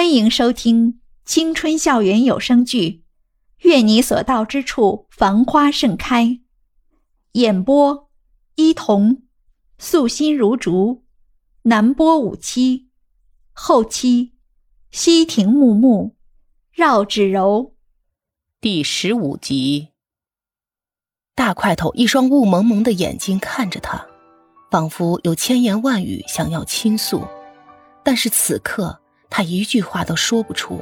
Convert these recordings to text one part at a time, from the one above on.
欢迎收听青春校园有声剧《愿你所到之处繁花盛开》，演播：伊童，素心如竹，南波五七，后期：西亭木木，绕指柔。第十五集，大块头一双雾蒙蒙的眼睛看着他，仿佛有千言万语想要倾诉，但是此刻。他一句话都说不出，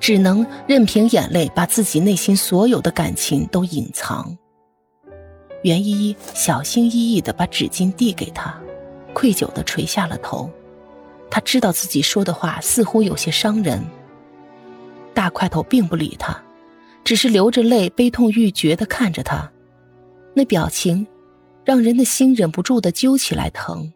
只能任凭眼泪把自己内心所有的感情都隐藏。袁依依小心翼翼的把纸巾递给他，愧疚的垂下了头。他知道自己说的话似乎有些伤人。大块头并不理他，只是流着泪，悲痛欲绝的看着他，那表情，让人的心忍不住的揪起来疼。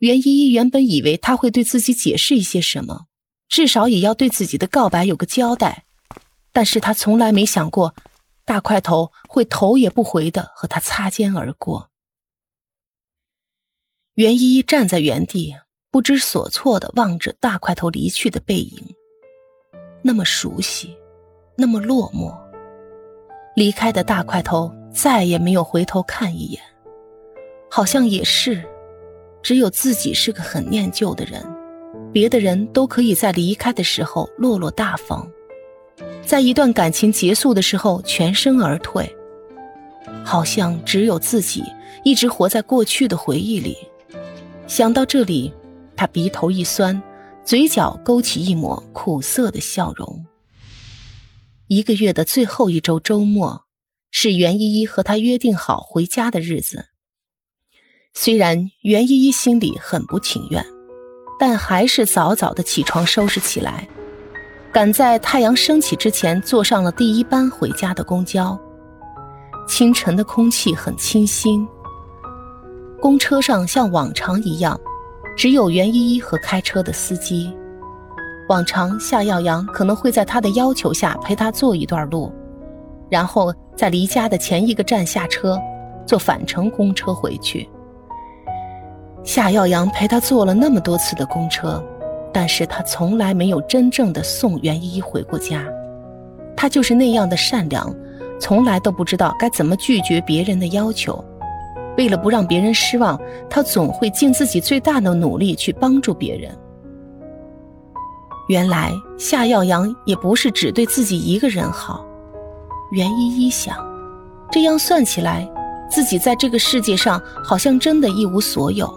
袁依依原本以为他会对自己解释一些什么，至少也要对自己的告白有个交代，但是他从来没想过，大块头会头也不回的和他擦肩而过。袁依依站在原地，不知所措的望着大块头离去的背影，那么熟悉，那么落寞。离开的大块头再也没有回头看一眼，好像也是。只有自己是个很念旧的人，别的人都可以在离开的时候落落大方，在一段感情结束的时候全身而退，好像只有自己一直活在过去的回忆里。想到这里，他鼻头一酸，嘴角勾起一抹苦涩的笑容。一个月的最后一周周末，是袁依依和他约定好回家的日子。虽然袁依依心里很不情愿，但还是早早的起床收拾起来，赶在太阳升起之前坐上了第一班回家的公交。清晨的空气很清新，公车上像往常一样，只有袁依依和开车的司机。往常夏耀阳可能会在他的要求下陪他坐一段路，然后在离家的前一个站下车，坐返程公车回去。夏耀阳陪他坐了那么多次的公车，但是他从来没有真正的送袁依依回过家。他就是那样的善良，从来都不知道该怎么拒绝别人的要求。为了不让别人失望，他总会尽自己最大的努力去帮助别人。原来夏耀阳也不是只对自己一个人好。袁依依想，这样算起来，自己在这个世界上好像真的一无所有。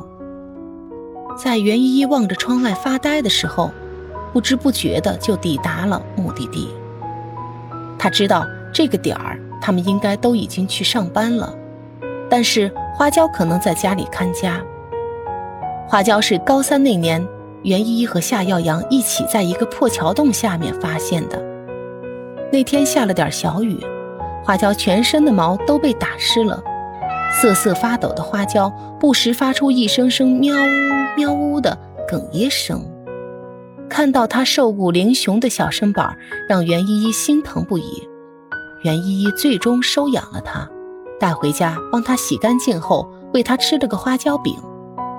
在袁依依望着窗外发呆的时候，不知不觉的就抵达了目的地。他知道这个点儿他们应该都已经去上班了，但是花椒可能在家里看家。花椒是高三那年，袁依依和夏耀阳一起在一个破桥洞下面发现的。那天下了点小雨，花椒全身的毛都被打湿了。瑟瑟发抖的花椒不时发出一声声喵呜喵呜的哽咽声，看到他瘦骨嶙峋的小身板，让袁依依心疼不已。袁依依最终收养了他，带回家帮他洗干净后，喂他吃了个花椒饼。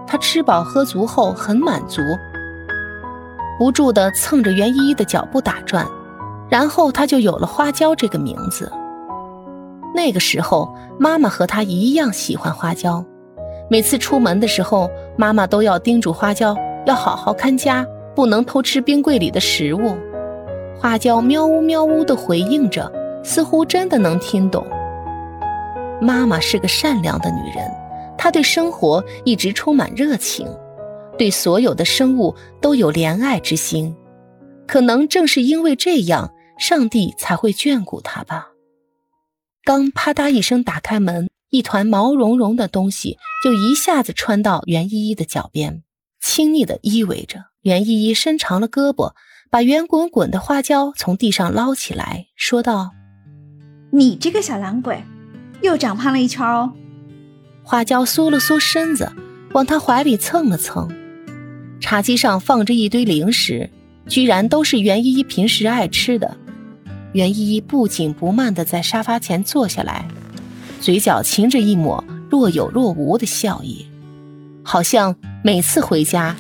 他吃饱喝足后很满足，不住地蹭着袁依依的脚步打转，然后他就有了花椒这个名字。那个时候，妈妈和他一样喜欢花椒。每次出门的时候，妈妈都要叮嘱花椒要好好看家，不能偷吃冰柜里的食物。花椒喵呜喵呜地回应着，似乎真的能听懂。妈妈是个善良的女人，她对生活一直充满热情，对所有的生物都有怜爱之心。可能正是因为这样，上帝才会眷顾她吧。刚啪嗒一声打开门，一团毛茸茸的东西就一下子穿到袁依依的脚边，亲昵的依偎着。袁依依伸长了胳膊，把圆滚滚的花椒从地上捞起来，说道：“你这个小懒鬼，又长胖了一圈哦。”花椒缩了缩身子，往他怀里蹭了蹭。茶几上放着一堆零食，居然都是袁依依平时爱吃的。袁依依不紧不慢地在沙发前坐下来，嘴角噙着一抹若有若无的笑意，好像每次回家，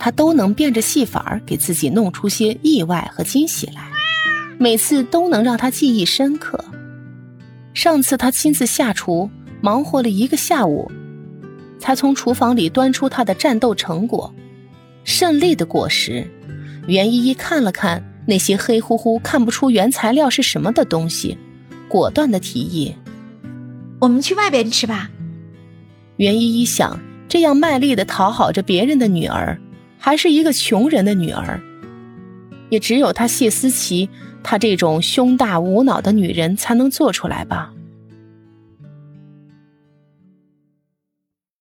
他都能变着戏法给自己弄出些意外和惊喜来，每次都能让他记忆深刻。上次他亲自下厨，忙活了一个下午，才从厨房里端出他的战斗成果——胜利的果实。袁依依看了看那些黑乎乎、看不出原材料是什么的东西，果断的提议：“我们去外边吃吧。”袁依依想，这样卖力的讨好着别人的女儿，还是一个穷人的女儿，也只有她谢思琪，她这种胸大无脑的女人才能做出来吧。